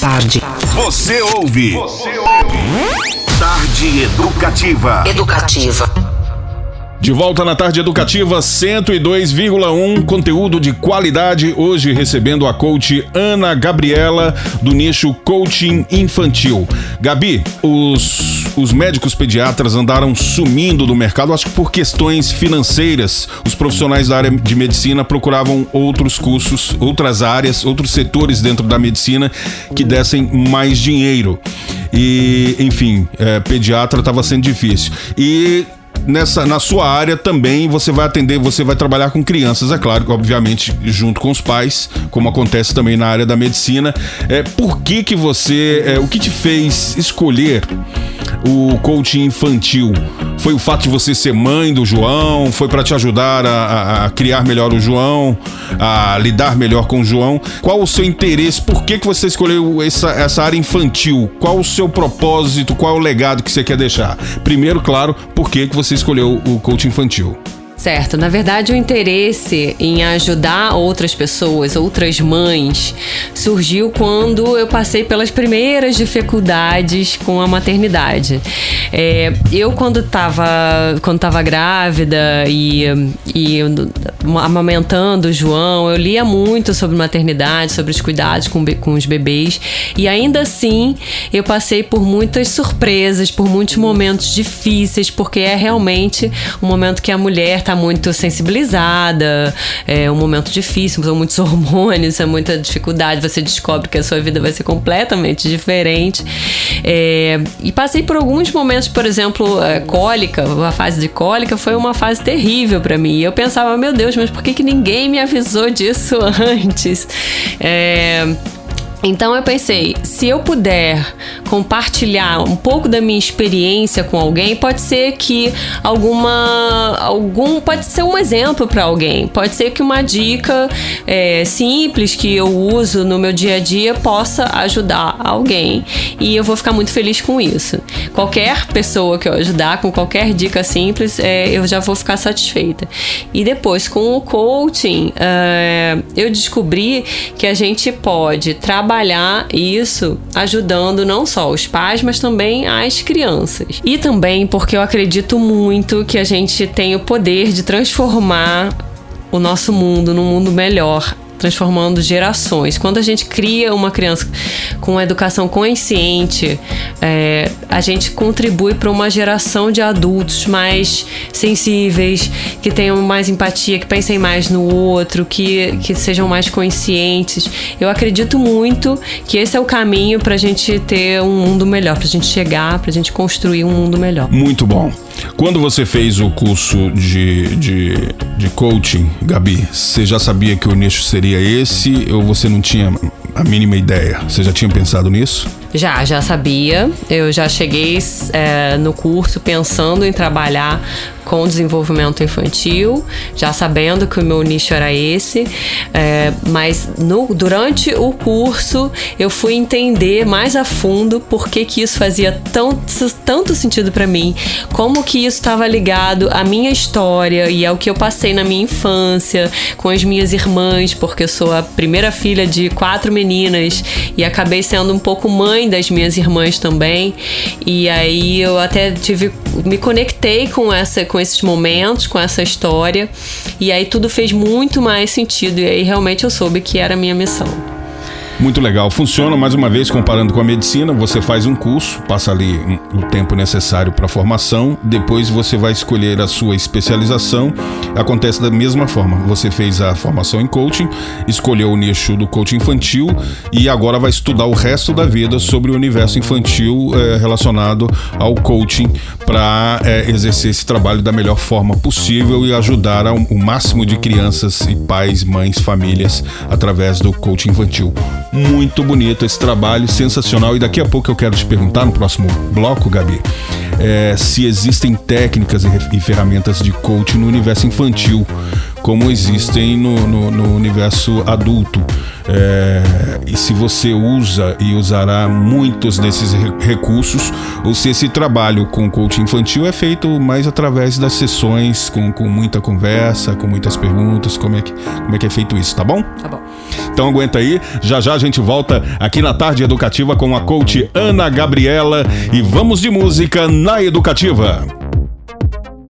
Tarde. Você ouve. Você ouve. Tarde Educativa. Educativa. De volta na tarde educativa 102,1, conteúdo de qualidade. Hoje recebendo a coach Ana Gabriela do nicho coaching infantil. Gabi, os, os médicos pediatras andaram sumindo do mercado, acho que por questões financeiras. Os profissionais da área de medicina procuravam outros cursos, outras áreas, outros setores dentro da medicina que dessem mais dinheiro. E, enfim, é, pediatra estava sendo difícil. E nessa na sua área também você vai atender, você vai trabalhar com crianças, é claro, obviamente junto com os pais, como acontece também na área da medicina. É, por que que você, é, o que te fez escolher o coaching infantil? Foi o fato de você ser mãe do João? Foi para te ajudar a, a, criar melhor o João, a lidar melhor com o João? Qual o seu interesse? Por que, que você escolheu essa, essa área infantil? Qual o seu propósito? Qual o legado que você quer deixar? Primeiro, claro, por que, que você escolheu o coaching infantil? Certo, na verdade o interesse em ajudar outras pessoas, outras mães, surgiu quando eu passei pelas primeiras dificuldades com a maternidade. É, eu quando estava quando tava grávida e, e amamentando o João, eu lia muito sobre maternidade, sobre os cuidados com, com os bebês e ainda assim eu passei por muitas surpresas, por muitos momentos difíceis, porque é realmente um momento que a mulher tá muito sensibilizada, é um momento difícil, são muitos hormônios, é muita dificuldade, você descobre que a sua vida vai ser completamente diferente. É, e passei por alguns momentos, por exemplo, é, cólica, a fase de cólica foi uma fase terrível para mim. Eu pensava, meu Deus, mas por que, que ninguém me avisou disso antes? É, então eu pensei, se eu puder compartilhar um pouco da minha experiência com alguém, pode ser que alguma algum pode ser um exemplo para alguém, pode ser que uma dica é, simples que eu uso no meu dia a dia possa ajudar alguém e eu vou ficar muito feliz com isso. Qualquer pessoa que eu ajudar com qualquer dica simples, é, eu já vou ficar satisfeita. E depois com o coaching, é, eu descobri que a gente pode trabalhar trabalhar isso ajudando não só os pais, mas também as crianças. E também porque eu acredito muito que a gente tem o poder de transformar o nosso mundo num mundo melhor transformando gerações. Quando a gente cria uma criança com uma educação consciente, é, a gente contribui para uma geração de adultos mais sensíveis, que tenham mais empatia, que pensem mais no outro, que, que sejam mais conscientes. Eu acredito muito que esse é o caminho para a gente ter um mundo melhor, para a gente chegar, para a gente construir um mundo melhor. Muito bom. Quando você fez o curso de, de, de coaching, Gabi, você já sabia que o nicho seria esse ou você não tinha a mínima ideia? Você já tinha pensado nisso? Já, já sabia. Eu já cheguei é, no curso pensando em trabalhar com desenvolvimento infantil, já sabendo que o meu nicho era esse, é, mas no, durante o curso eu fui entender mais a fundo por que, que isso fazia tão, tanto sentido para mim, como que isso estava ligado à minha história e ao que eu passei na minha infância com as minhas irmãs, porque eu sou a primeira filha de quatro meninas e acabei sendo um pouco mãe mãe das minhas irmãs também. E aí eu até tive me conectei com essa com esses momentos, com essa história. E aí tudo fez muito mais sentido e aí realmente eu soube que era a minha missão. Muito legal. Funciona, mais uma vez, comparando com a medicina, você faz um curso, passa ali o tempo necessário para a formação, depois você vai escolher a sua especialização. Acontece da mesma forma. Você fez a formação em coaching, escolheu o nicho do coaching infantil e agora vai estudar o resto da vida sobre o universo infantil é, relacionado ao coaching para é, eh, exercer esse trabalho da melhor forma possível e ajudar o máximo de crianças e pais, mães, famílias através do coaching infantil. Muito bonito esse trabalho, sensacional. E daqui a pouco eu quero te perguntar no próximo bloco, Gabi, é, se existem técnicas e ferramentas de coaching no universo infantil. Como existem no, no, no universo adulto. É, e se você usa e usará muitos desses recursos, ou se esse trabalho com coaching infantil é feito mais através das sessões, com, com muita conversa, com muitas perguntas, como é, que, como é que é feito isso, tá bom? Tá bom. Então aguenta aí, já já a gente volta aqui na Tarde Educativa com a coach Ana Gabriela e vamos de música na Educativa.